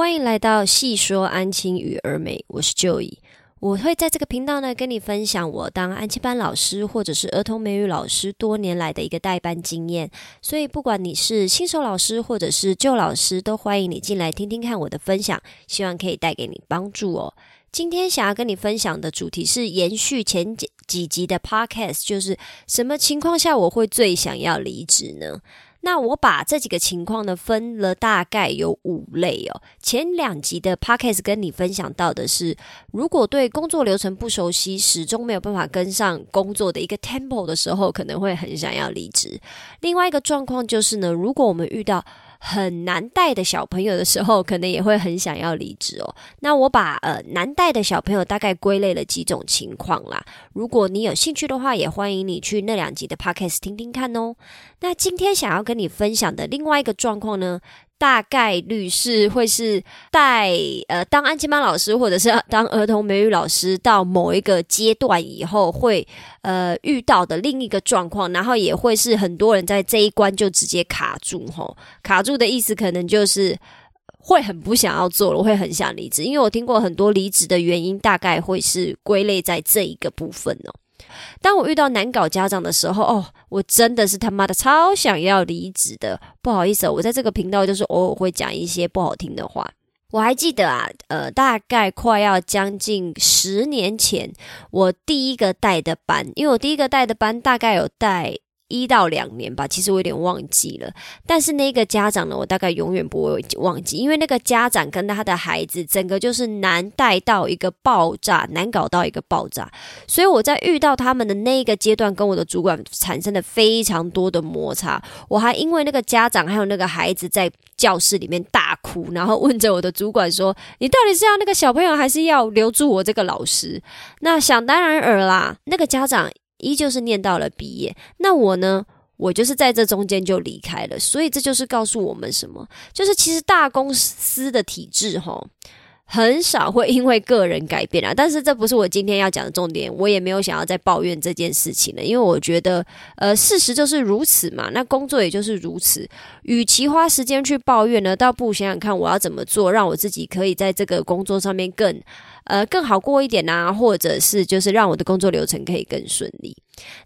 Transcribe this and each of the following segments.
欢迎来到细说安亲与儿美，我是 Joey。我会在这个频道呢，跟你分享我当安亲班老师或者是儿童美语老师多年来的一个代班经验。所以，不管你是新手老师或者是旧老师，都欢迎你进来听听看我的分享，希望可以带给你帮助哦。今天想要跟你分享的主题是延续前几几集的 Podcast，就是什么情况下我会最想要离职呢？那我把这几个情况呢分了大概有五类哦。前两集的 podcast 跟你分享到的是，如果对工作流程不熟悉，始终没有办法跟上工作的一个 tempo 的时候，可能会很想要离职。另外一个状况就是呢，如果我们遇到很难带的小朋友的时候，可能也会很想要离职哦。那我把呃难带的小朋友大概归类了几种情况啦。如果你有兴趣的话，也欢迎你去那两集的 podcast 听听看哦。那今天想要跟你分享的另外一个状况呢？大概率是会是带呃当安亲班老师或者是当儿童美语老师到某一个阶段以后会呃遇到的另一个状况，然后也会是很多人在这一关就直接卡住吼，卡住的意思可能就是会很不想要做了，会很想离职，因为我听过很多离职的原因，大概会是归类在这一个部分哦。当我遇到难搞家长的时候，哦，我真的是他妈的超想要离职的。不好意思，我在这个频道就是偶尔会讲一些不好听的话。我还记得啊，呃，大概快要将近十年前，我第一个带的班，因为我第一个带的班大概有带。一到两年吧，其实我有点忘记了。但是那个家长呢，我大概永远不会忘记，因为那个家长跟他的孩子，整个就是难带到一个爆炸，难搞到一个爆炸。所以我在遇到他们的那一个阶段，跟我的主管产生了非常多的摩擦。我还因为那个家长还有那个孩子在教室里面大哭，然后问着我的主管说：“你到底是要那个小朋友，还是要留住我这个老师？”那想当然尔啦，那个家长。依旧是念到了毕业，那我呢？我就是在这中间就离开了，所以这就是告诉我们什么？就是其实大公司的体制，哈。很少会因为个人改变啊，但是这不是我今天要讲的重点，我也没有想要再抱怨这件事情了，因为我觉得，呃，事实就是如此嘛，那工作也就是如此，与其花时间去抱怨呢，倒不如想想看我要怎么做，让我自己可以在这个工作上面更，呃，更好过一点啊，或者是就是让我的工作流程可以更顺利。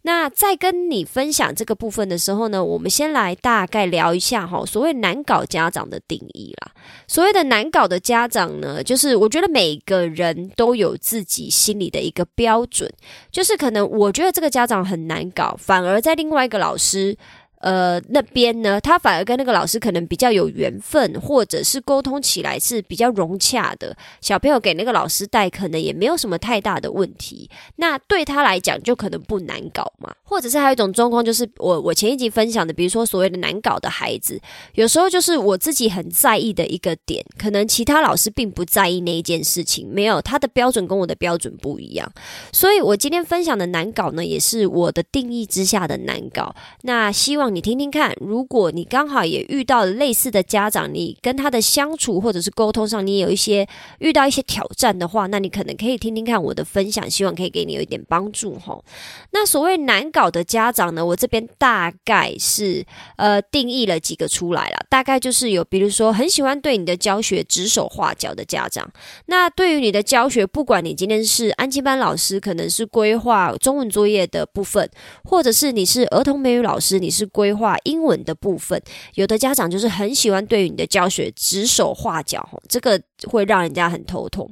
那在跟你分享这个部分的时候呢，我们先来大概聊一下哈，所谓难搞家长的定义啦。所谓的难搞的家长呢，就是我觉得每个人都有自己心里的一个标准，就是可能我觉得这个家长很难搞，反而在另外一个老师。呃，那边呢，他反而跟那个老师可能比较有缘分，或者是沟通起来是比较融洽的。小朋友给那个老师带，可能也没有什么太大的问题。那对他来讲，就可能不难搞嘛。或者是还有一种状况，就是我我前一集分享的，比如说所谓的难搞的孩子，有时候就是我自己很在意的一个点，可能其他老师并不在意那一件事情，没有他的标准跟我的标准不一样。所以我今天分享的难搞呢，也是我的定义之下的难搞。那希望。你听听看，如果你刚好也遇到类似的家长，你跟他的相处或者是沟通上，你有一些遇到一些挑战的话，那你可能可以听听看我的分享，希望可以给你有一点帮助哈。那所谓难搞的家长呢，我这边大概是呃定义了几个出来了，大概就是有，比如说很喜欢对你的教学指手画脚的家长，那对于你的教学，不管你今天是安亲班老师，可能是规划中文作业的部分，或者是你是儿童美语老师，你是规规划英文的部分，有的家长就是很喜欢对你的教学指手画脚，这个会让人家很头痛。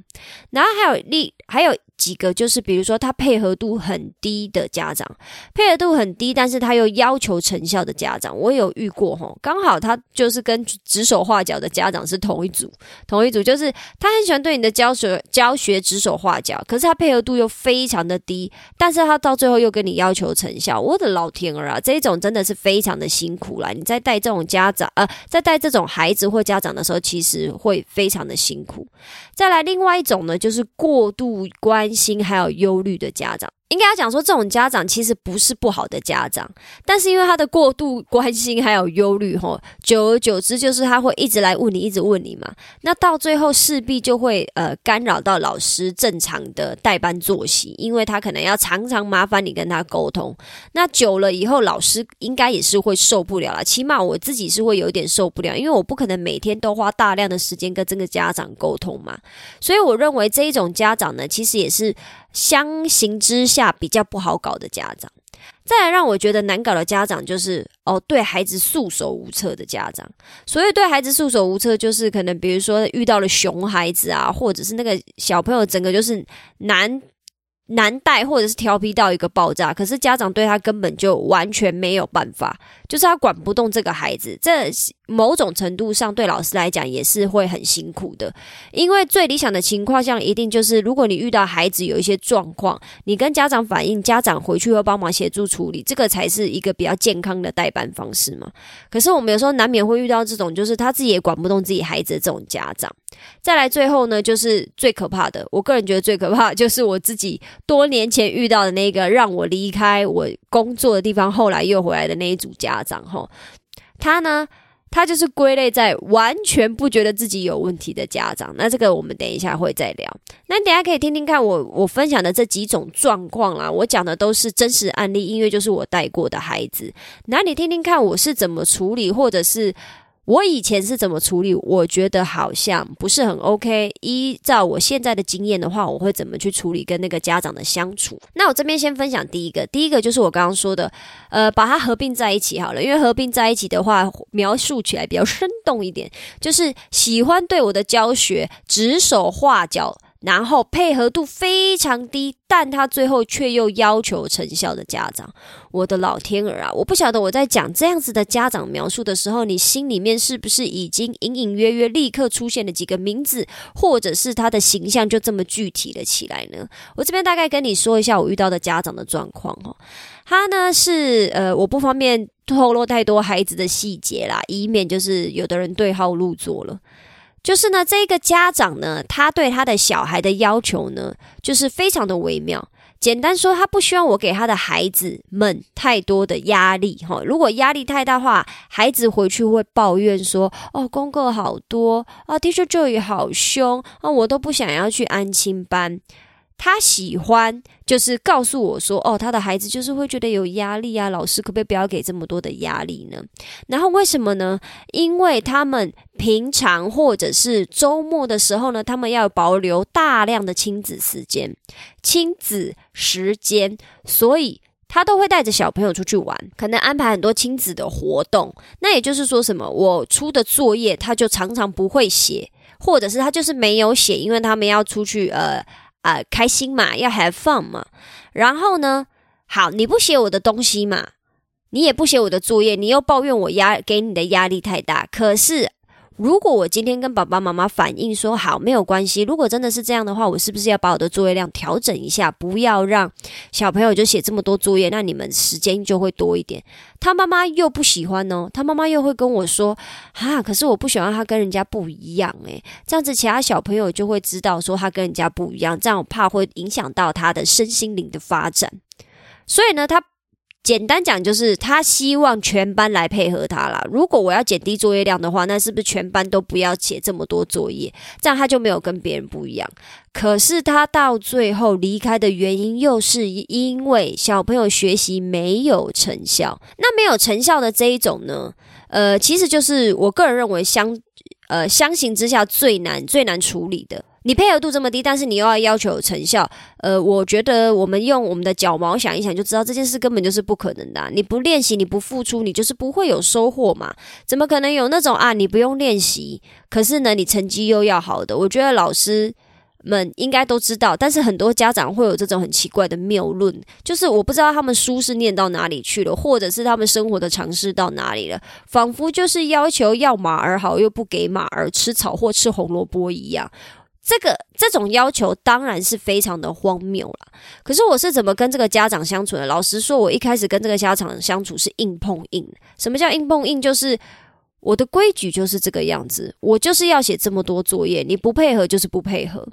然后还有另还有。几个就是，比如说他配合度很低的家长，配合度很低，但是他又要求成效的家长，我有遇过哈。刚好他就是跟指手画脚的家长是同一组，同一组就是他很喜欢对你的教学教学指手画脚，可是他配合度又非常的低，但是他到最后又跟你要求成效。我的老天儿啊，这种真的是非非常的辛苦啦！你在带这种家长，呃，在带这种孩子或家长的时候，其实会非常的辛苦。再来另外一种呢，就是过度关。心还有忧虑的家长，应该要讲说，这种家长其实不是不好的家长，但是因为他的过度关心还有忧虑，吼，久而久之就是他会一直来问你，一直问你嘛。那到最后势必就会呃干扰到老师正常的代班作息，因为他可能要常常麻烦你跟他沟通。那久了以后，老师应该也是会受不了了。起码我自己是会有点受不了，因为我不可能每天都花大量的时间跟这个家长沟通嘛。所以我认为这一种家长呢，其实也是。相形之下比较不好搞的家长，再来让我觉得难搞的家长就是哦，对孩子束手无策的家长。所以对孩子束手无策，就是可能比如说遇到了熊孩子啊，或者是那个小朋友整个就是难。难带或者是调皮到一个爆炸，可是家长对他根本就完全没有办法，就是他管不动这个孩子。这某种程度上对老师来讲也是会很辛苦的，因为最理想的情况下一定就是，如果你遇到孩子有一些状况，你跟家长反映，家长回去会帮忙协助处理，这个才是一个比较健康的代班方式嘛。可是我们有时候难免会遇到这种，就是他自己也管不动自己孩子的这种家长。再来最后呢，就是最可怕的，我个人觉得最可怕就是我自己。多年前遇到的那个让我离开我工作的地方，后来又回来的那一组家长，吼，他呢，他就是归类在完全不觉得自己有问题的家长。那这个我们等一下会再聊。那等下可以听听看我我分享的这几种状况啦，我讲的都是真实案例，因为就是我带过的孩子。那你听听看我是怎么处理，或者是。我以前是怎么处理？我觉得好像不是很 OK。依照我现在的经验的话，我会怎么去处理跟那个家长的相处？那我这边先分享第一个，第一个就是我刚刚说的，呃，把它合并在一起好了，因为合并在一起的话，描述起来比较生动一点，就是喜欢对我的教学指手画脚。然后配合度非常低，但他最后却又要求成效的家长，我的老天儿啊！我不晓得我在讲这样子的家长描述的时候，你心里面是不是已经隐隐约约立刻出现了几个名字，或者是他的形象就这么具体了起来呢？我这边大概跟你说一下我遇到的家长的状况哦。他呢是呃，我不方便透露太多孩子的细节啦，以免就是有的人对号入座了。就是呢，这个家长呢，他对他的小孩的要求呢，就是非常的微妙。简单说，他不希望我给他的孩子们太多的压力哈。如果压力太大话，孩子回去会抱怨说：“哦，功课好多啊，Teacher Joy 好凶啊，我都不想要去安亲班。”他喜欢就是告诉我说，哦，他的孩子就是会觉得有压力啊，老师可不可以不要给这么多的压力呢？然后为什么呢？因为他们平常或者是周末的时候呢，他们要保留大量的亲子时间，亲子时间，所以他都会带着小朋友出去玩，可能安排很多亲子的活动。那也就是说，什么我出的作业，他就常常不会写，或者是他就是没有写，因为他们要出去呃。啊，开心嘛，要 have fun 嘛。然后呢，好，你不写我的东西嘛，你也不写我的作业，你又抱怨我压给你的压力太大。可是。如果我今天跟爸爸妈妈反映说好没有关系，如果真的是这样的话，我是不是要把我的作业量调整一下，不要让小朋友就写这么多作业，那你们时间就会多一点。他妈妈又不喜欢哦，他妈妈又会跟我说啊，可是我不喜欢他跟人家不一样诶，这样子其他小朋友就会知道说他跟人家不一样，这样我怕会影响到他的身心灵的发展，所以呢，他。简单讲就是他希望全班来配合他啦。如果我要减低作业量的话，那是不是全班都不要写这么多作业？这样他就没有跟别人不一样。可是他到最后离开的原因，又是因为小朋友学习没有成效。那没有成效的这一种呢？呃，其实就是我个人认为相呃相形之下最难最难处理的。你配合度这么低，但是你又要要求有成效，呃，我觉得我们用我们的脚毛想一想，就知道这件事根本就是不可能的。你不练习，你不付出，你就是不会有收获嘛？怎么可能有那种啊？你不用练习，可是呢，你成绩又要好的？我觉得老师们应该都知道，但是很多家长会有这种很奇怪的谬论，就是我不知道他们书是念到哪里去了，或者是他们生活的常识到哪里了，仿佛就是要求要马儿好，又不给马儿吃草或吃红萝卜一样。这个这种要求当然是非常的荒谬了。可是我是怎么跟这个家长相处的？老实说，我一开始跟这个家长相处是硬碰硬。什么叫硬碰硬？就是我的规矩就是这个样子，我就是要写这么多作业，你不配合就是不配合。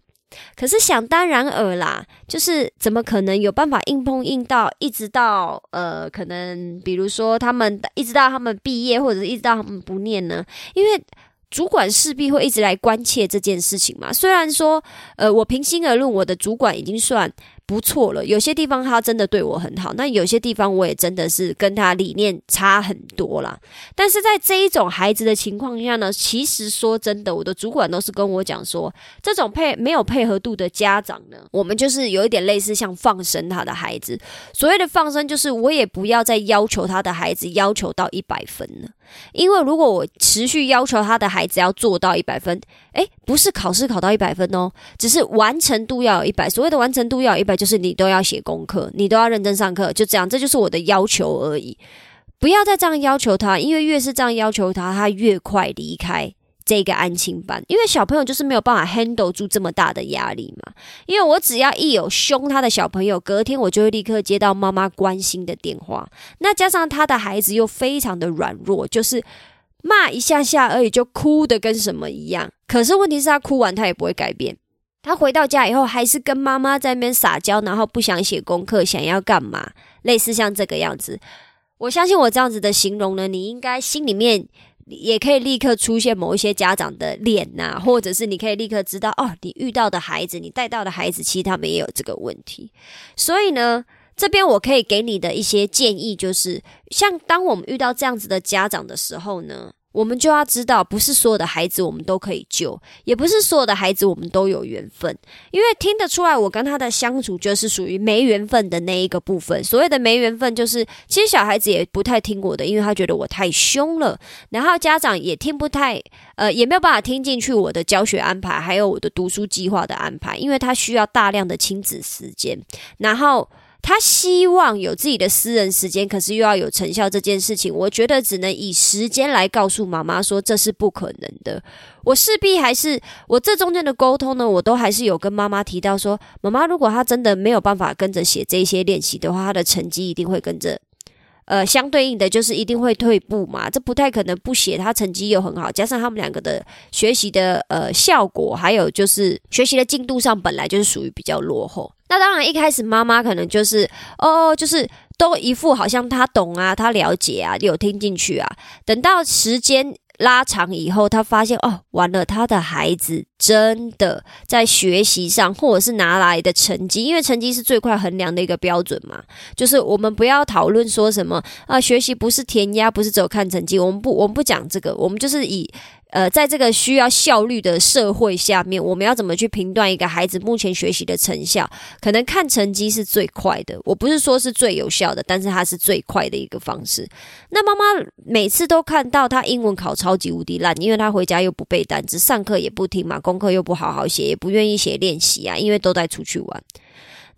可是想当然尔啦，就是怎么可能有办法硬碰硬到一直到呃，可能比如说他们一直到他们毕业，或者一直到他们不念呢？因为主管势必会一直来关切这件事情嘛。虽然说，呃，我平心而论，我的主管已经算。不错了，有些地方他真的对我很好，那有些地方我也真的是跟他理念差很多啦。但是在这一种孩子的情况下呢，其实说真的，我的主管都是跟我讲说，这种配没有配合度的家长呢，我们就是有一点类似像放生他的孩子。所谓的放生，就是我也不要再要求他的孩子要求到一百分了。因为如果我持续要求他的孩子要做到一百分，诶，不是考试考到一百分哦，只是完成度要有一百。所谓的完成度要有一百，就是你都要写功课，你都要认真上课，就这样，这就是我的要求而已。不要再这样要求他，因为越是这样要求他，他越快离开。这个安亲班，因为小朋友就是没有办法 handle 住这么大的压力嘛。因为我只要一有凶他的小朋友，隔天我就会立刻接到妈妈关心的电话。那加上他的孩子又非常的软弱，就是骂一下下而已就哭的跟什么一样。可是问题是，他哭完他也不会改变，他回到家以后还是跟妈妈在那边撒娇，然后不想写功课，想要干嘛？类似像这个样子。我相信我这样子的形容呢，你应该心里面。也可以立刻出现某一些家长的脸呐，或者是你可以立刻知道哦，你遇到的孩子，你带到的孩子，其实他们也有这个问题。所以呢，这边我可以给你的一些建议就是，像当我们遇到这样子的家长的时候呢。我们就要知道，不是所有的孩子我们都可以救，也不是所有的孩子我们都有缘分。因为听得出来，我跟他的相处就是属于没缘分的那一个部分。所谓的没缘分，就是其实小孩子也不太听我的，因为他觉得我太凶了。然后家长也听不太，呃，也没有办法听进去我的教学安排，还有我的读书计划的安排，因为他需要大量的亲子时间。然后。他希望有自己的私人时间，可是又要有成效这件事情，我觉得只能以时间来告诉妈妈说这是不可能的。我势必还是我这中间的沟通呢，我都还是有跟妈妈提到说，妈妈如果她真的没有办法跟着写这些练习的话，她的成绩一定会跟着。呃，相对应的就是一定会退步嘛，这不太可能不写，他成绩又很好，加上他们两个的学习的呃效果，还有就是学习的进度上本来就是属于比较落后。那当然一开始妈妈可能就是哦，就是都一副好像他懂啊，他了解啊，有听进去啊，等到时间。拉长以后，他发现哦，完了，他的孩子真的在学习上，或者是拿来的成绩，因为成绩是最快衡量的一个标准嘛。就是我们不要讨论说什么啊，学习不是填鸭，不是只有看成绩，我们不，我们不讲这个，我们就是以。呃，在这个需要效率的社会下面，我们要怎么去评断一个孩子目前学习的成效？可能看成绩是最快的，我不是说是最有效的，但是它是最快的一个方式。那妈妈每次都看到他英文考超级无敌烂，因为他回家又不背单词，上课也不听嘛，功课又不好好写，也不愿意写练习啊，因为都在出去玩。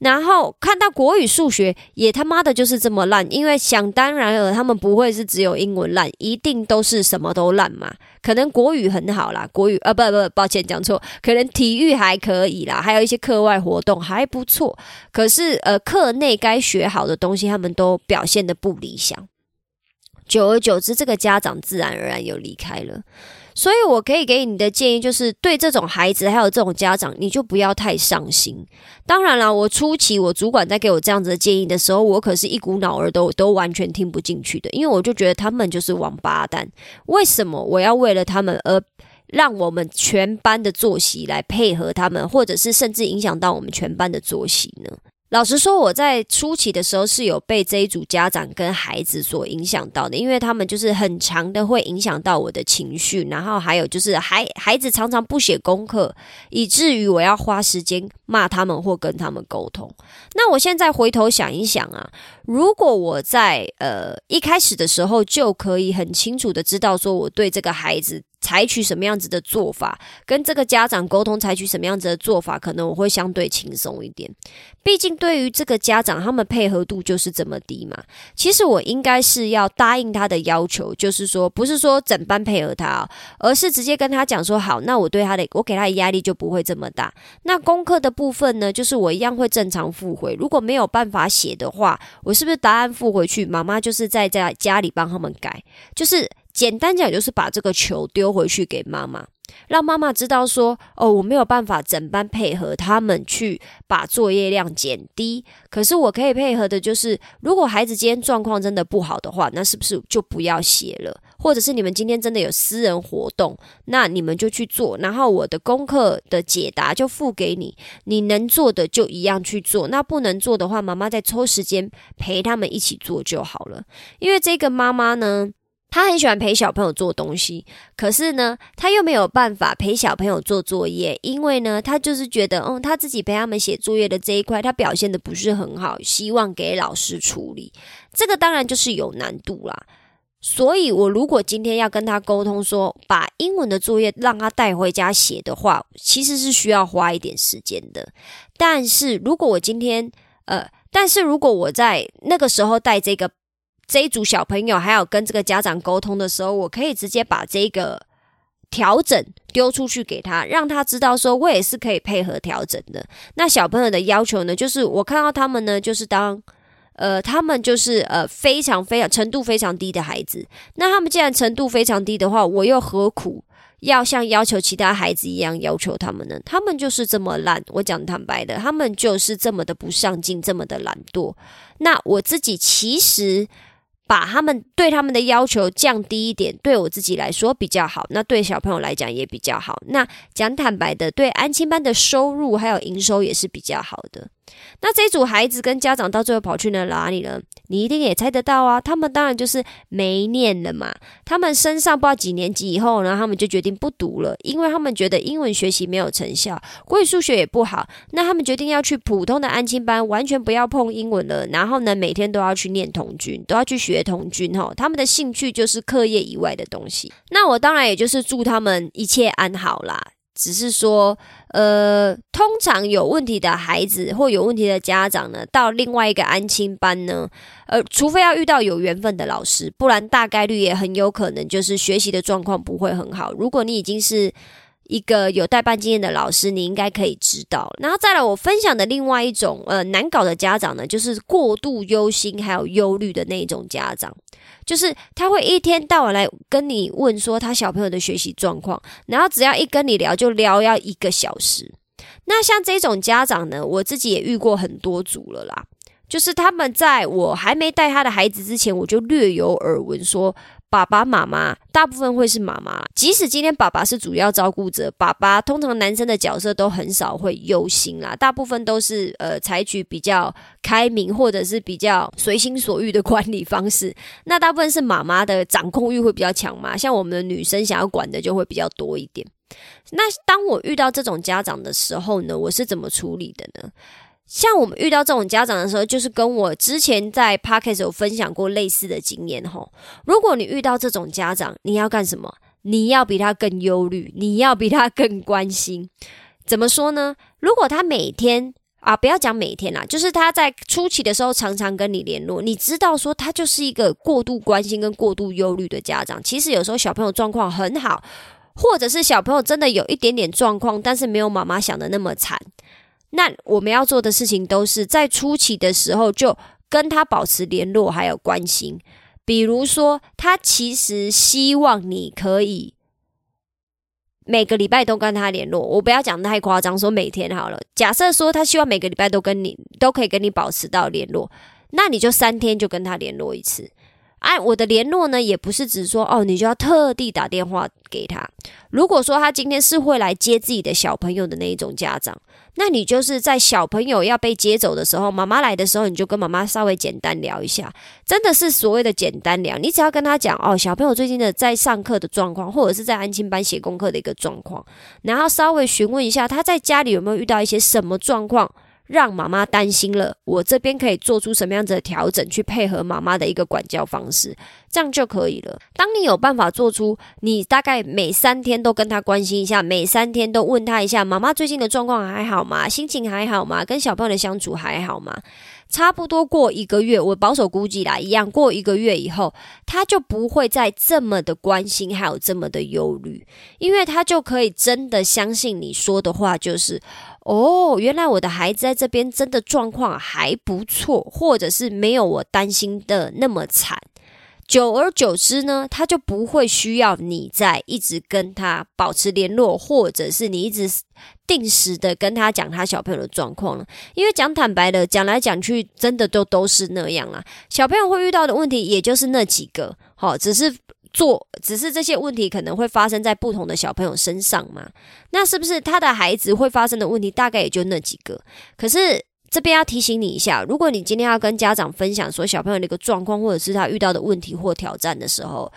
然后看到国语、数学也他妈的就是这么烂，因为想当然了，他们不会是只有英文烂，一定都是什么都烂嘛。可能国语很好啦，国语啊不不，抱歉讲错，可能体育还可以啦，还有一些课外活动还不错。可是呃，课内该学好的东西，他们都表现的不理想。久而久之，这个家长自然而然又离开了。所以，我可以给你的建议就是，对这种孩子还有这种家长，你就不要太上心。当然了，我初期我主管在给我这样子的建议的时候，我可是一股脑儿都都完全听不进去的，因为我就觉得他们就是王八蛋。为什么我要为了他们而让我们全班的作息来配合他们，或者是甚至影响到我们全班的作息呢？老实说，我在初期的时候是有被这一组家长跟孩子所影响到的，因为他们就是很长的会影响到我的情绪，然后还有就是孩孩子常常不写功课，以至于我要花时间骂他们或跟他们沟通。那我现在回头想一想啊，如果我在呃一开始的时候就可以很清楚的知道说我对这个孩子。采取什么样子的做法，跟这个家长沟通，采取什么样子的做法，可能我会相对轻松一点。毕竟对于这个家长，他们配合度就是这么低嘛。其实我应该是要答应他的要求，就是说，不是说整班配合他，而是直接跟他讲说，好，那我对他的，我给他的压力就不会这么大。那功课的部分呢，就是我一样会正常复回。如果没有办法写的话，我是不是答案复回去？妈妈就是在在家里帮他们改，就是。简单讲就是把这个球丢回去给妈妈。让妈妈知道说，哦，我没有办法整班配合他们去把作业量减低，可是我可以配合的就是，如果孩子今天状况真的不好的话，那是不是就不要写了？或者是你们今天真的有私人活动，那你们就去做，然后我的功课的解答就付给你，你能做的就一样去做，那不能做的话，妈妈再抽时间陪他们一起做就好了。因为这个妈妈呢。他很喜欢陪小朋友做东西，可是呢，他又没有办法陪小朋友做作业，因为呢，他就是觉得，嗯，他自己陪他们写作业的这一块，他表现的不是很好，希望给老师处理。这个当然就是有难度啦。所以，我如果今天要跟他沟通说，把英文的作业让他带回家写的话，其实是需要花一点时间的。但是如果我今天，呃，但是如果我在那个时候带这个。这一组小朋友还有跟这个家长沟通的时候，我可以直接把这个调整丢出去给他，让他知道说我也是可以配合调整的。那小朋友的要求呢，就是我看到他们呢，就是当呃，他们就是呃非常非常程度非常低的孩子。那他们既然程度非常低的话，我又何苦要像要求其他孩子一样要求他们呢？他们就是这么烂。我讲坦白的，他们就是这么的不上进，这么的懒惰。那我自己其实。把他们对他们的要求降低一点，对我自己来说比较好，那对小朋友来讲也比较好。那讲坦白的，对安亲班的收入还有营收也是比较好的。那这组孩子跟家长到最后跑去了哪里呢？你一定也猜得到啊！他们当然就是没念了嘛。他们升上不知道几年级以后呢，他们就决定不读了，因为他们觉得英文学习没有成效，国语数学也不好。那他们决定要去普通的安亲班，完全不要碰英文了。然后呢，每天都要去念童军，都要去学童军。哈，他们的兴趣就是课业以外的东西。那我当然也就是祝他们一切安好啦。只是说，呃，通常有问题的孩子或有问题的家长呢，到另外一个安亲班呢，呃，除非要遇到有缘分的老师，不然大概率也很有可能就是学习的状况不会很好。如果你已经是一个有代办经验的老师，你应该可以知道。然后再来，我分享的另外一种呃难搞的家长呢，就是过度忧心还有忧虑的那一种家长。就是他会一天到晚来跟你问说他小朋友的学习状况，然后只要一跟你聊就聊要一个小时。那像这种家长呢，我自己也遇过很多组了啦。就是他们在我还没带他的孩子之前，我就略有耳闻说。爸爸妈妈大部分会是妈妈，即使今天爸爸是主要照顾者，爸爸通常男生的角色都很少会忧心啦，大部分都是呃采取比较开明或者是比较随心所欲的管理方式。那大部分是妈妈的掌控欲会比较强嘛，像我们的女生想要管的就会比较多一点。那当我遇到这种家长的时候呢，我是怎么处理的呢？像我们遇到这种家长的时候，就是跟我之前在 podcast 有分享过类似的经验吼。如果你遇到这种家长，你要干什么？你要比他更忧虑，你要比他更关心。怎么说呢？如果他每天啊，不要讲每天啦，就是他在初期的时候常常跟你联络，你知道说他就是一个过度关心跟过度忧虑的家长。其实有时候小朋友状况很好，或者是小朋友真的有一点点状况，但是没有妈妈想的那么惨。那我们要做的事情都是在初期的时候就跟他保持联络，还有关心。比如说，他其实希望你可以每个礼拜都跟他联络。我不要讲太夸张，说每天好了。假设说他希望每个礼拜都跟你都可以跟你保持到联络，那你就三天就跟他联络一次。哎，我的联络呢，也不是只说哦，你就要特地打电话给他。如果说他今天是会来接自己的小朋友的那一种家长。那你就是在小朋友要被接走的时候，妈妈来的时候，你就跟妈妈稍微简单聊一下，真的是所谓的简单聊。你只要跟他讲哦，小朋友最近的在上课的状况，或者是在安亲班写功课的一个状况，然后稍微询问一下他在家里有没有遇到一些什么状况。让妈妈担心了，我这边可以做出什么样子的调整，去配合妈妈的一个管教方式，这样就可以了。当你有办法做出，你大概每三天都跟他关心一下，每三天都问他一下，妈妈最近的状况还好吗？心情还好吗？跟小朋友的相处还好吗？差不多过一个月，我保守估计啦，一样过一个月以后，他就不会再这么的关心，还有这么的忧虑，因为他就可以真的相信你说的话，就是。哦，原来我的孩子在这边真的状况还不错，或者是没有我担心的那么惨，久而久之呢，他就不会需要你在一直跟他保持联络，或者是你一直定时的跟他讲他小朋友的状况了。因为讲坦白的，讲来讲去，真的都都是那样啊。小朋友会遇到的问题，也就是那几个，好，只是做，只是这些问题可能会发生在不同的小朋友身上嘛。那是不是他的孩子会发生的问题，大概也就那几个？可是。这边要提醒你一下，如果你今天要跟家长分享说小朋友的一个状况，或者是他遇到的问题或挑战的时候，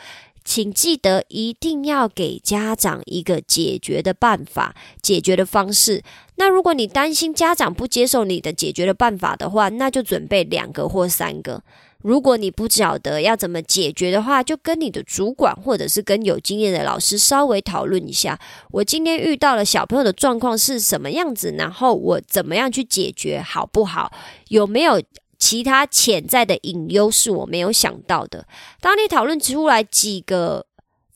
请记得一定要给家长一个解决的办法、解决的方式。那如果你担心家长不接受你的解决的办法的话，那就准备两个或三个。如果你不晓得要怎么解决的话，就跟你的主管或者是跟有经验的老师稍微讨论一下。我今天遇到了小朋友的状况是什么样子，然后我怎么样去解决，好不好？有没有其他潜在的隐忧是我没有想到的？当你讨论出来几个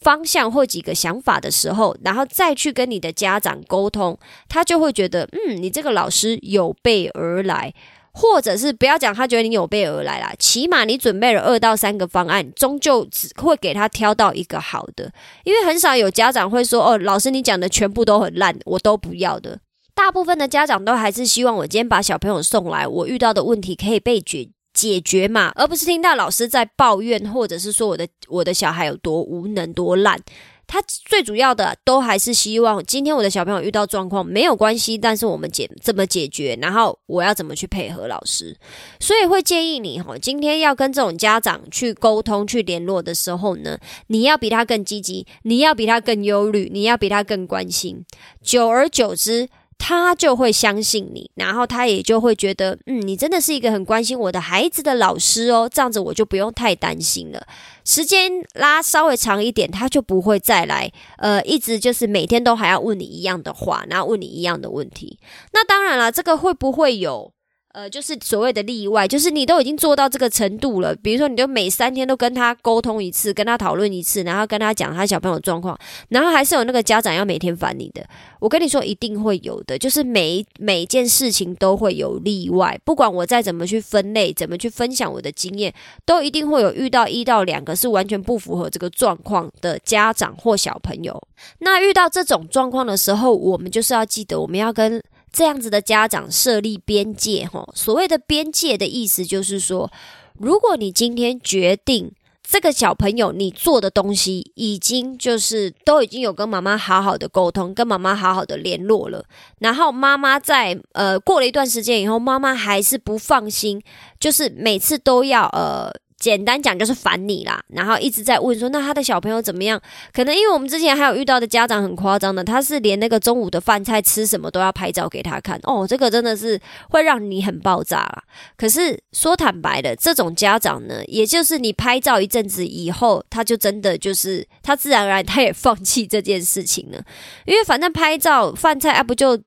方向或几个想法的时候，然后再去跟你的家长沟通，他就会觉得，嗯，你这个老师有备而来。或者是不要讲，他觉得你有备而来啦，起码你准备了二到三个方案，终究只会给他挑到一个好的。因为很少有家长会说：“哦，老师你讲的全部都很烂，我都不要的。”大部分的家长都还是希望我今天把小朋友送来，我遇到的问题可以被解解决嘛，而不是听到老师在抱怨，或者是说我的我的小孩有多无能多烂。他最主要的都还是希望今天我的小朋友遇到状况没有关系，但是我们解怎么解决，然后我要怎么去配合老师，所以会建议你哈，今天要跟这种家长去沟通、去联络的时候呢，你要比他更积极，你要比他更忧虑，你要比他更关心，久而久之。他就会相信你，然后他也就会觉得，嗯，你真的是一个很关心我的孩子的老师哦，这样子我就不用太担心了。时间拉稍微长一点，他就不会再来，呃，一直就是每天都还要问你一样的话，然后问你一样的问题。那当然了，这个会不会有？呃，就是所谓的例外，就是你都已经做到这个程度了。比如说，你就每三天都跟他沟通一次，跟他讨论一次，然后跟他讲他小朋友状况，然后还是有那个家长要每天烦你的。我跟你说，一定会有的，就是每每件事情都会有例外。不管我再怎么去分类，怎么去分享我的经验，都一定会有遇到一到两个是完全不符合这个状况的家长或小朋友。那遇到这种状况的时候，我们就是要记得，我们要跟。这样子的家长设立边界，哈，所谓的边界的意思就是说，如果你今天决定这个小朋友你做的东西已经就是都已经有跟妈妈好好的沟通，跟妈妈好好的联络了，然后妈妈在呃过了一段时间以后，妈妈还是不放心，就是每次都要呃。简单讲就是烦你啦，然后一直在问说，那他的小朋友怎么样？可能因为我们之前还有遇到的家长很夸张的，他是连那个中午的饭菜吃什么都要拍照给他看哦，这个真的是会让你很爆炸啦。可是说坦白的，这种家长呢，也就是你拍照一阵子以后，他就真的就是他自然而然他也放弃这件事情了，因为反正拍照饭菜啊不就。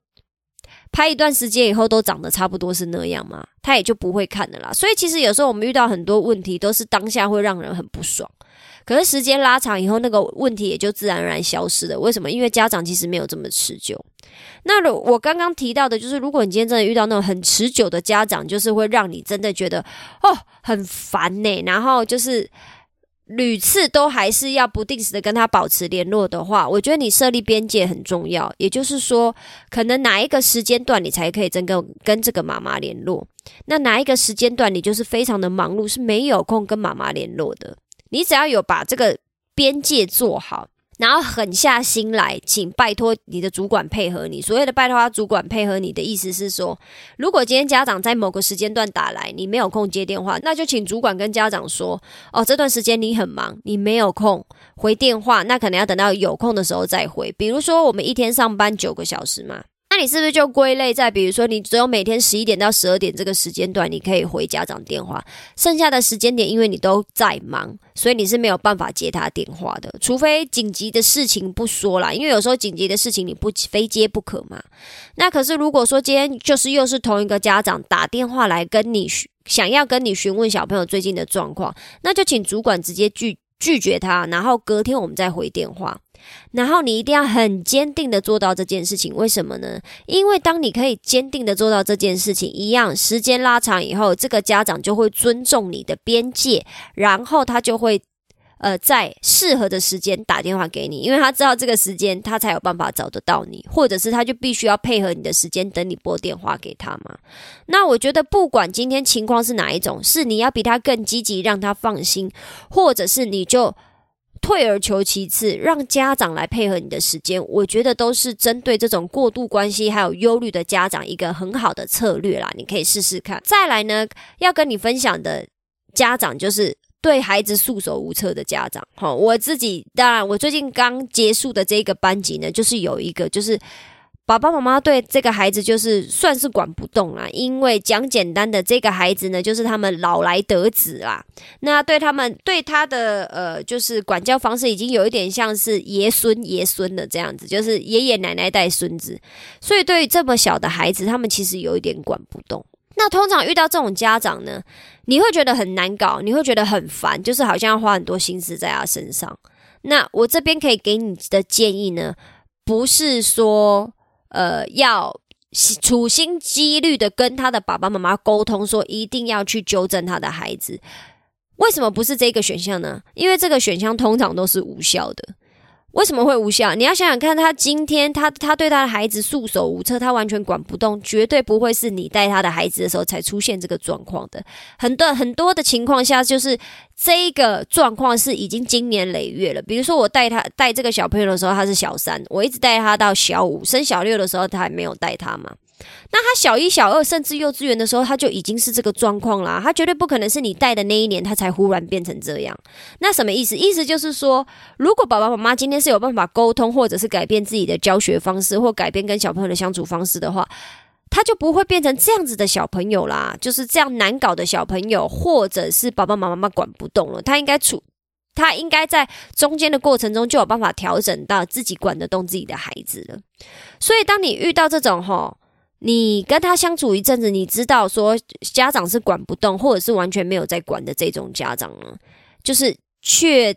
拍一段时间以后都长得差不多是那样嘛，他也就不会看的啦。所以其实有时候我们遇到很多问题都是当下会让人很不爽，可是时间拉长以后，那个问题也就自然而然消失了。为什么？因为家长其实没有这么持久。那我刚刚提到的就是，如果你今天真的遇到那种很持久的家长，就是会让你真的觉得哦很烦呢，然后就是。屡次都还是要不定时的跟他保持联络的话，我觉得你设立边界很重要。也就是说，可能哪一个时间段你才可以真跟跟这个妈妈联络，那哪一个时间段你就是非常的忙碌，是没有空跟妈妈联络的。你只要有把这个边界做好。然后狠下心来，请拜托你的主管配合你。所谓的拜托他主管配合你的意思是说，如果今天家长在某个时间段打来，你没有空接电话，那就请主管跟家长说：哦，这段时间你很忙，你没有空回电话，那可能要等到有空的时候再回。比如说，我们一天上班九个小时嘛。你是不是就归类在，比如说你只有每天十一点到十二点这个时间段，你可以回家长电话，剩下的时间点，因为你都在忙，所以你是没有办法接他电话的，除非紧急的事情不说啦，因为有时候紧急的事情你不非接不可嘛。那可是如果说今天就是又是同一个家长打电话来跟你想要跟你询问小朋友最近的状况，那就请主管直接拒拒绝他，然后隔天我们再回电话。然后你一定要很坚定的做到这件事情，为什么呢？因为当你可以坚定的做到这件事情，一样时间拉长以后，这个家长就会尊重你的边界，然后他就会呃，在适合的时间打电话给你，因为他知道这个时间他才有办法找得到你，或者是他就必须要配合你的时间等你拨电话给他嘛。那我觉得不管今天情况是哪一种，是你要比他更积极，让他放心，或者是你就。退而求其次，让家长来配合你的时间，我觉得都是针对这种过度关系还有忧虑的家长一个很好的策略啦。你可以试试看。再来呢，要跟你分享的家长就是对孩子束手无策的家长。好，我自己当然，我最近刚结束的这个班级呢，就是有一个就是。爸爸妈妈对这个孩子就是算是管不动啦，因为讲简单的，这个孩子呢就是他们老来得子啦。那对他们对他的呃，就是管教方式已经有一点像是爷孙爷孙的这样子，就是爷爷奶奶带孙子。所以对于这么小的孩子，他们其实有一点管不动。那通常遇到这种家长呢，你会觉得很难搞，你会觉得很烦，就是好像要花很多心思在他身上。那我这边可以给你的建议呢，不是说。呃，要处心积虑的跟他的爸爸妈妈沟通，说一定要去纠正他的孩子。为什么不是这个选项呢？因为这个选项通常都是无效的。为什么会无效？你要想想看，他今天他他对他的孩子束手无策，他完全管不动，绝对不会是你带他的孩子的时候才出现这个状况的。很多很多的情况下，就是这个状况是已经经年累月了。比如说，我带他带这个小朋友的时候，他是小三，我一直带他到小五生小六的时候，他还没有带他嘛。那他小一、小二，甚至幼稚园的时候，他就已经是这个状况啦。他绝对不可能是你带的那一年，他才忽然变成这样。那什么意思？意思就是说，如果爸爸妈妈今天是有办法沟通，或者是改变自己的教学方式，或改变跟小朋友的相处方式的话，他就不会变成这样子的小朋友啦。就是这样难搞的小朋友，或者是爸爸妈妈管不动了，他应该处，他应该在中间的过程中就有办法调整到自己管得动自己的孩子了。所以，当你遇到这种吼。你跟他相处一阵子，你知道说家长是管不动，或者是完全没有在管的这种家长呢，就是却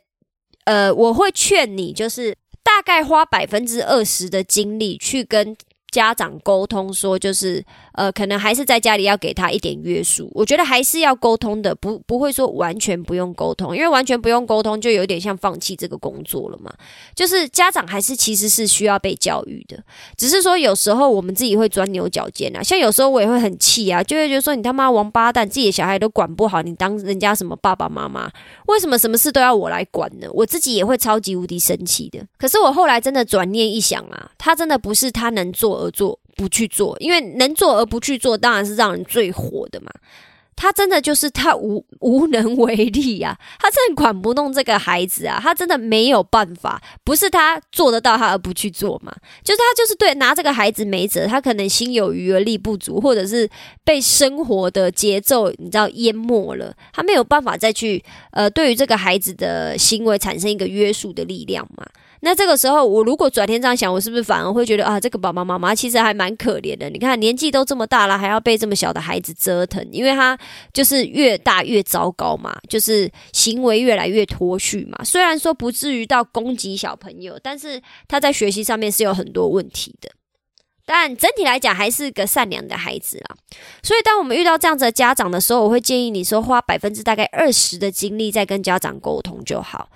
呃，我会劝你，就是大概花百分之二十的精力去跟。家长沟通说，就是呃，可能还是在家里要给他一点约束。我觉得还是要沟通的，不不会说完全不用沟通，因为完全不用沟通就有点像放弃这个工作了嘛。就是家长还是其实是需要被教育的，只是说有时候我们自己会钻牛角尖啊。像有时候我也会很气啊，就会觉得说你他妈王八蛋，自己的小孩都管不好，你当人家什么爸爸妈妈？为什么什么事都要我来管呢？我自己也会超级无敌生气的。可是我后来真的转念一想啊，他真的不是他能做。而做不去做，因为能做而不去做，当然是让人最火的嘛。他真的就是他无 无能为力呀，他真的管不动这个孩子啊，他真的没有办法。不是他做得到他而不去做嘛？就是他就是对拿这个孩子没辙，他可能心有余而力不足，或者是被生活的节奏你知道淹没了，他没有办法再去呃对于这个孩子的行为产生一个约束的力量嘛。那这个时候，我如果转天这样想，我是不是反而会觉得啊，这个爸爸妈妈其实还蛮可怜的？你看年纪都这么大了，还要被这么小的孩子折腾，因为他就是越大越糟糕嘛，就是行为越来越脱序嘛。虽然说不至于到攻击小朋友，但是他在学习上面是有很多问题的。但整体来讲，还是个善良的孩子啊。所以，当我们遇到这样子的家长的时候，我会建议你说，花百分之大概二十的精力在跟家长沟通就好。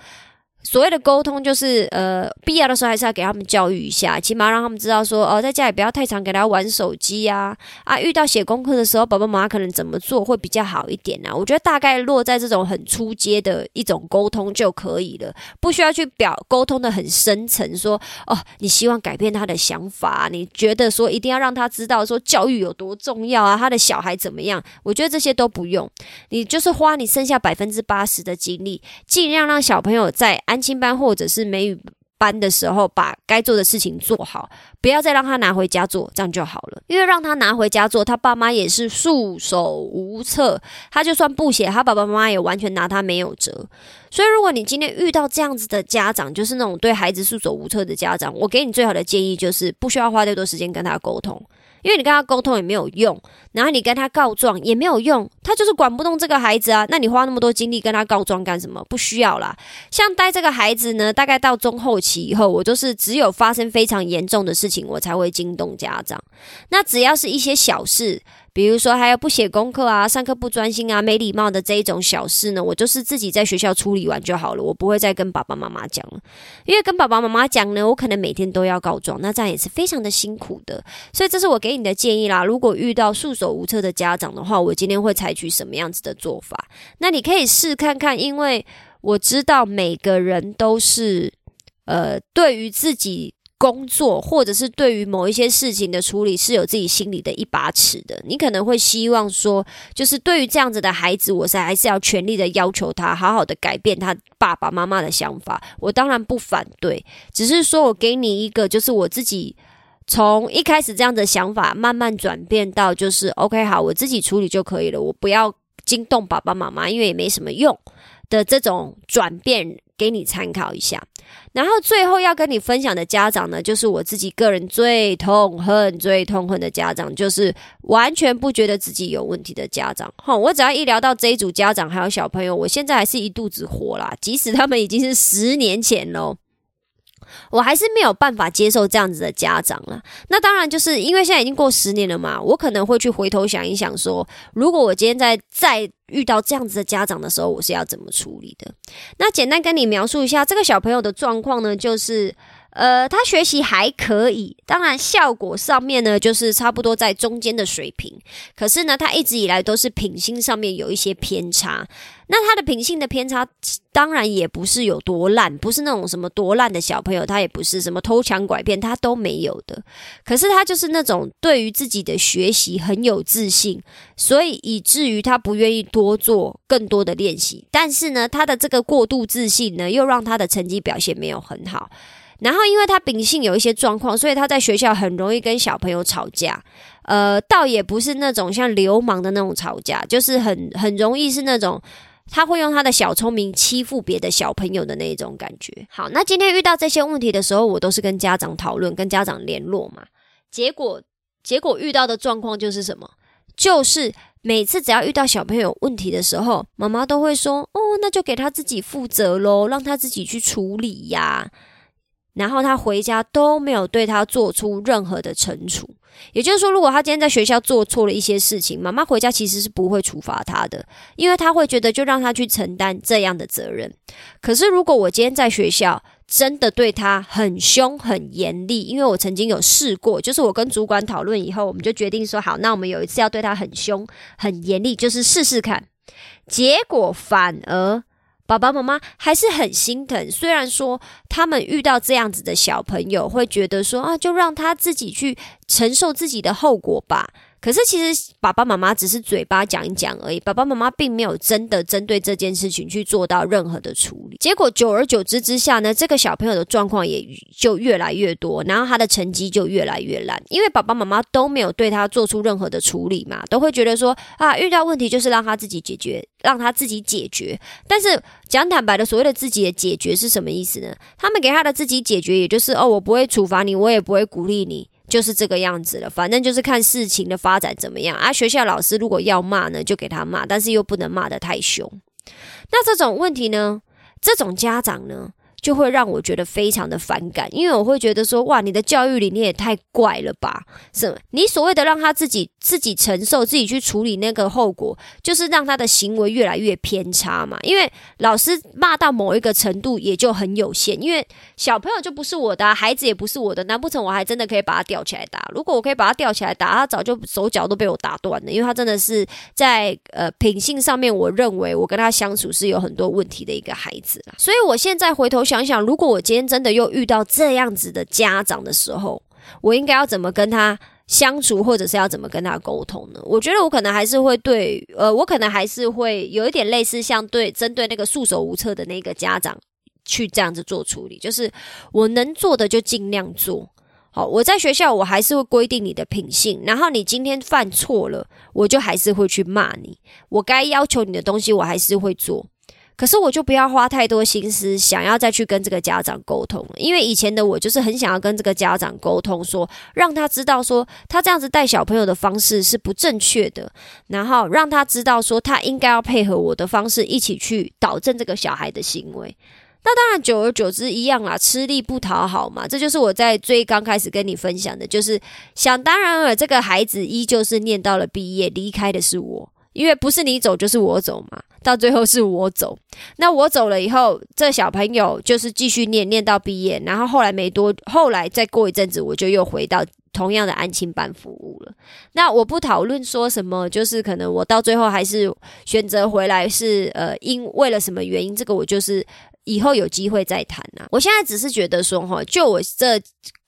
所谓的沟通，就是呃，必要的时候还是要给他们教育一下，起码让他们知道说，哦，在家里不要太常给他玩手机呀，啊，遇到写功课的时候，爸爸妈妈可能怎么做会比较好一点呢？我觉得大概落在这种很出阶的一种沟通就可以了，不需要去表沟通的很深层，说，哦，你希望改变他的想法，你觉得说一定要让他知道说教育有多重要啊，他的小孩怎么样？我觉得这些都不用，你就是花你剩下百分之八十的精力，尽量让小朋友在。安亲班或者是美语班的时候，把该做的事情做好，不要再让他拿回家做，这样就好了。因为让他拿回家做，他爸妈也是束手无策。他就算不写，他爸爸妈妈也完全拿他没有辙。所以，如果你今天遇到这样子的家长，就是那种对孩子束手无策的家长，我给你最好的建议就是，不需要花太多时间跟他沟通。因为你跟他沟通也没有用，然后你跟他告状也没有用，他就是管不动这个孩子啊。那你花那么多精力跟他告状干什么？不需要啦。像带这个孩子呢，大概到中后期。以后，我就是只有发生非常严重的事情，我才会惊动家长。那只要是一些小事。比如说，还有不写功课啊、上课不专心啊、没礼貌的这一种小事呢，我就是自己在学校处理完就好了，我不会再跟爸爸妈妈讲了。因为跟爸爸妈妈讲呢，我可能每天都要告状，那这样也是非常的辛苦的。所以这是我给你的建议啦。如果遇到束手无策的家长的话，我今天会采取什么样子的做法？那你可以试看看，因为我知道每个人都是呃，对于自己。工作或者是对于某一些事情的处理是有自己心里的一把尺的。你可能会希望说，就是对于这样子的孩子，我是还是要全力的要求他好好的改变他爸爸妈妈的想法。我当然不反对，只是说我给你一个，就是我自己从一开始这样的想法慢慢转变到就是 OK 好，我自己处理就可以了，我不要惊动爸爸妈妈，因为也没什么用的这种转变。给你参考一下，然后最后要跟你分享的家长呢，就是我自己个人最痛恨、最痛恨的家长，就是完全不觉得自己有问题的家长。哈，我只要一聊到这一组家长还有小朋友，我现在还是一肚子火啦。即使他们已经是十年前喽。我还是没有办法接受这样子的家长了。那当然就是因为现在已经过十年了嘛，我可能会去回头想一想，说如果我今天在再遇到这样子的家长的时候，我是要怎么处理的？那简单跟你描述一下这个小朋友的状况呢，就是。呃，他学习还可以，当然效果上面呢，就是差不多在中间的水平。可是呢，他一直以来都是品性上面有一些偏差。那他的品性的偏差，当然也不是有多烂，不是那种什么多烂的小朋友，他也不是什么偷抢拐骗，他都没有的。可是他就是那种对于自己的学习很有自信，所以以至于他不愿意多做更多的练习。但是呢，他的这个过度自信呢，又让他的成绩表现没有很好。然后，因为他秉性有一些状况，所以他在学校很容易跟小朋友吵架。呃，倒也不是那种像流氓的那种吵架，就是很很容易是那种他会用他的小聪明欺负别的小朋友的那种感觉。好，那今天遇到这些问题的时候，我都是跟家长讨论，跟家长联络嘛。结果，结果遇到的状况就是什么？就是每次只要遇到小朋友问题的时候，妈妈都会说：“哦，那就给他自己负责喽，让他自己去处理呀。”然后他回家都没有对他做出任何的惩处，也就是说，如果他今天在学校做错了一些事情，妈妈回家其实是不会处罚他的，因为他会觉得就让他去承担这样的责任。可是如果我今天在学校真的对他很凶很严厉，因为我曾经有试过，就是我跟主管讨论以后，我们就决定说好，那我们有一次要对他很凶很严厉，就是试试看，结果反而。爸爸妈妈还是很心疼，虽然说他们遇到这样子的小朋友，会觉得说啊，就让他自己去承受自己的后果吧。可是其实爸爸妈妈只是嘴巴讲一讲而已，爸爸妈妈并没有真的针对这件事情去做到任何的处理。结果久而久之之下呢，这个小朋友的状况也就越来越多，然后他的成绩就越来越烂，因为爸爸妈妈都没有对他做出任何的处理嘛，都会觉得说啊，遇到问题就是让他自己解决，让他自己解决。但是讲坦白的，所谓的自己的解决是什么意思呢？他们给他的自己解决，也就是哦，我不会处罚你，我也不会鼓励你。就是这个样子了，反正就是看事情的发展怎么样啊。学校老师如果要骂呢，就给他骂，但是又不能骂得太凶。那这种问题呢，这种家长呢？就会让我觉得非常的反感，因为我会觉得说，哇，你的教育理念也太怪了吧？什么？你所谓的让他自己自己承受、自己去处理那个后果，就是让他的行为越来越偏差嘛？因为老师骂到某一个程度也就很有限，因为小朋友就不是我的，孩子也不是我的，难不成我还真的可以把他吊起来打？如果我可以把他吊起来打，他早就手脚都被我打断了，因为他真的是在呃品性上面，我认为我跟他相处是有很多问题的一个孩子啦。所以我现在回头。想想，如果我今天真的又遇到这样子的家长的时候，我应该要怎么跟他相处，或者是要怎么跟他沟通呢？我觉得我可能还是会对，呃，我可能还是会有一点类似，像对针对那个束手无策的那个家长去这样子做处理，就是我能做的就尽量做好。我在学校，我还是会规定你的品性，然后你今天犯错了，我就还是会去骂你。我该要求你的东西，我还是会做。可是我就不要花太多心思，想要再去跟这个家长沟通了，因为以前的我就是很想要跟这个家长沟通，说让他知道说他这样子带小朋友的方式是不正确的，然后让他知道说他应该要配合我的方式一起去导正这个小孩的行为。那当然，久而久之一样啦，吃力不讨好嘛。这就是我在最刚开始跟你分享的，就是想当然了，这个孩子依旧是念到了毕业，离开的是我，因为不是你走就是我走嘛。到最后是我走，那我走了以后，这小朋友就是继续念，念到毕业，然后后来没多，后来再过一阵子，我就又回到同样的安亲班服务了。那我不讨论说什么，就是可能我到最后还是选择回来，是呃，因为了什么原因，这个我就是以后有机会再谈啊。我现在只是觉得说哈，就我这。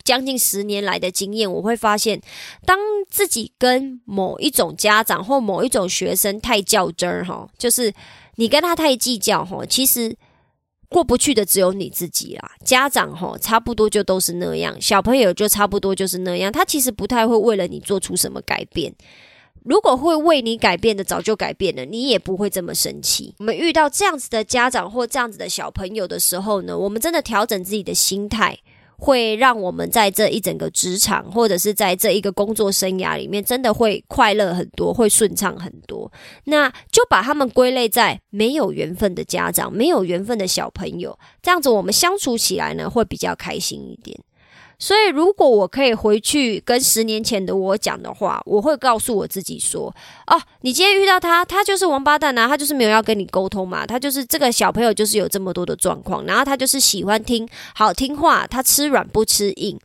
将近十年来的经验，我会发现，当自己跟某一种家长或某一种学生太较真儿哈，就是你跟他太计较哈，其实过不去的只有你自己啦。家长哈，差不多就都是那样，小朋友就差不多就是那样，他其实不太会为了你做出什么改变。如果会为你改变的，早就改变了，你也不会这么生气。我们遇到这样子的家长或这样子的小朋友的时候呢，我们真的调整自己的心态。会让我们在这一整个职场，或者是在这一个工作生涯里面，真的会快乐很多，会顺畅很多。那就把他们归类在没有缘分的家长，没有缘分的小朋友，这样子我们相处起来呢，会比较开心一点。所以，如果我可以回去跟十年前的我讲的话，我会告诉我自己说：哦，你今天遇到他，他就是王八蛋啊，他就是没有要跟你沟通嘛，他就是这个小朋友就是有这么多的状况，然后他就是喜欢听好听话，他吃软不吃硬。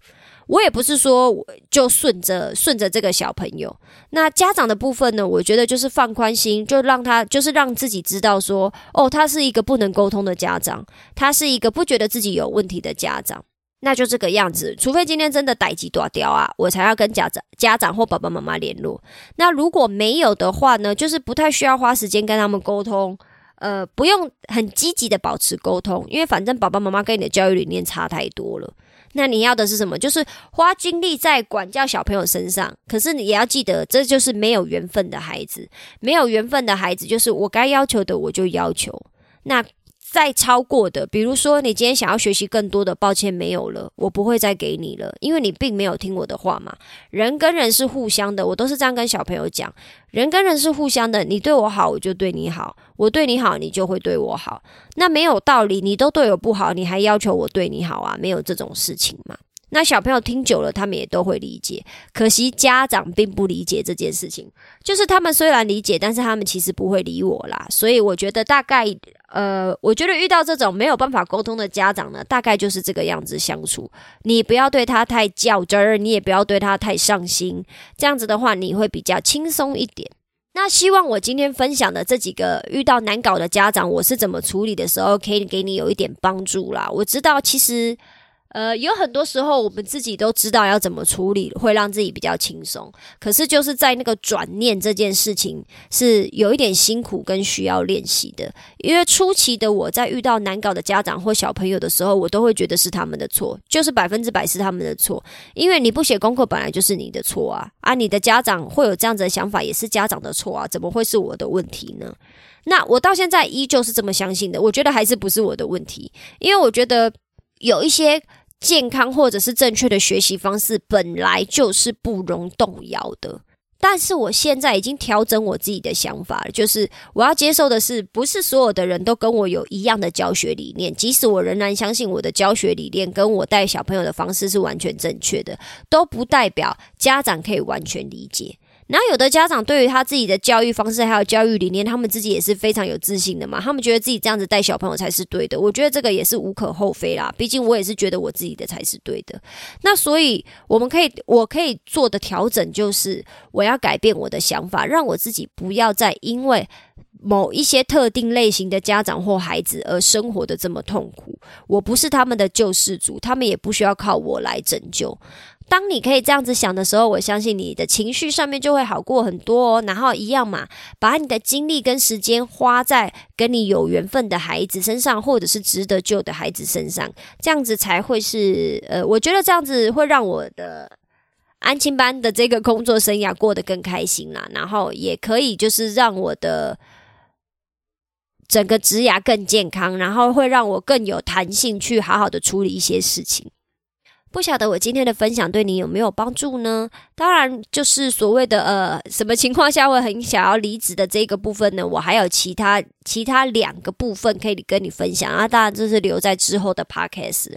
我也不是说就顺着顺着这个小朋友。那家长的部分呢？我觉得就是放宽心，就让他就是让自己知道说：哦，他是一个不能沟通的家长，他是一个不觉得自己有问题的家长。那就这个样子，除非今天真的逮鸡断掉啊，我才要跟家长、家长或爸爸妈妈联络。那如果没有的话呢，就是不太需要花时间跟他们沟通，呃，不用很积极的保持沟通，因为反正爸爸妈妈跟你的教育理念差太多了。那你要的是什么？就是花精力在管教小朋友身上。可是你也要记得，这就是没有缘分的孩子，没有缘分的孩子，就是我该要求的我就要求。那。再超过的，比如说你今天想要学习更多的，抱歉没有了，我不会再给你了，因为你并没有听我的话嘛。人跟人是互相的，我都是这样跟小朋友讲，人跟人是互相的，你对我好，我就对你好；我对你好，你就会对我好。那没有道理，你都对我不好，你还要求我对你好啊？没有这种事情嘛。那小朋友听久了，他们也都会理解。可惜家长并不理解这件事情，就是他们虽然理解，但是他们其实不会理我啦。所以我觉得大概，呃，我觉得遇到这种没有办法沟通的家长呢，大概就是这个样子相处。你不要对他太较真儿，你也不要对他太上心。这样子的话，你会比较轻松一点。那希望我今天分享的这几个遇到难搞的家长，我是怎么处理的时候，可以给你有一点帮助啦。我知道，其实。呃，有很多时候我们自己都知道要怎么处理，会让自己比较轻松。可是就是在那个转念这件事情是有一点辛苦跟需要练习的。因为初期的我在遇到难搞的家长或小朋友的时候，我都会觉得是他们的错，就是百分之百是他们的错。因为你不写功课本来就是你的错啊，啊，你的家长会有这样子的想法也是家长的错啊，怎么会是我的问题呢？那我到现在依旧是这么相信的，我觉得还是不是我的问题，因为我觉得有一些。健康或者是正确的学习方式本来就是不容动摇的，但是我现在已经调整我自己的想法，就是我要接受的是，不是所有的人都跟我有一样的教学理念，即使我仍然相信我的教学理念跟我带小朋友的方式是完全正确的，都不代表家长可以完全理解。然后有的家长对于他自己的教育方式还有教育理念，他们自己也是非常有自信的嘛。他们觉得自己这样子带小朋友才是对的。我觉得这个也是无可厚非啦。毕竟我也是觉得我自己的才是对的。那所以我们可以，我可以做的调整就是，我要改变我的想法，让我自己不要再因为某一些特定类型的家长或孩子而生活的这么痛苦。我不是他们的救世主，他们也不需要靠我来拯救。当你可以这样子想的时候，我相信你的情绪上面就会好过很多哦。然后一样嘛，把你的精力跟时间花在跟你有缘分的孩子身上，或者是值得救的孩子身上，这样子才会是呃，我觉得这样子会让我的安亲班的这个工作生涯过得更开心啦。然后也可以就是让我的整个职涯更健康，然后会让我更有弹性去好好的处理一些事情。不晓得我今天的分享对你有没有帮助呢？当然，就是所谓的呃，什么情况下会很想要离职的这个部分呢？我还有其他其他两个部分可以跟你分享啊，当然这是留在之后的 podcast。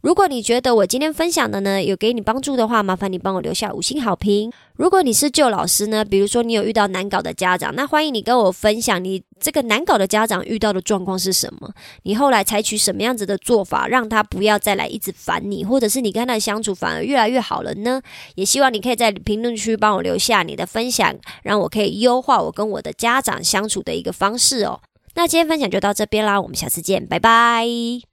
如果你觉得我今天分享的呢有给你帮助的话，麻烦你帮我留下五星好评。如果你是旧老师呢，比如说你有遇到难搞的家长，那欢迎你跟我分享你这个难搞的家长遇到的状况是什么，你后来采取什么样子的做法，让他不要再来一直烦你，或者是你跟他的相处反而越来越好了呢？也希望你可以在评论区帮我留下你的分享，让我可以优化我跟我的家长相处的一个方式哦。那今天分享就到这边啦，我们下次见，拜拜。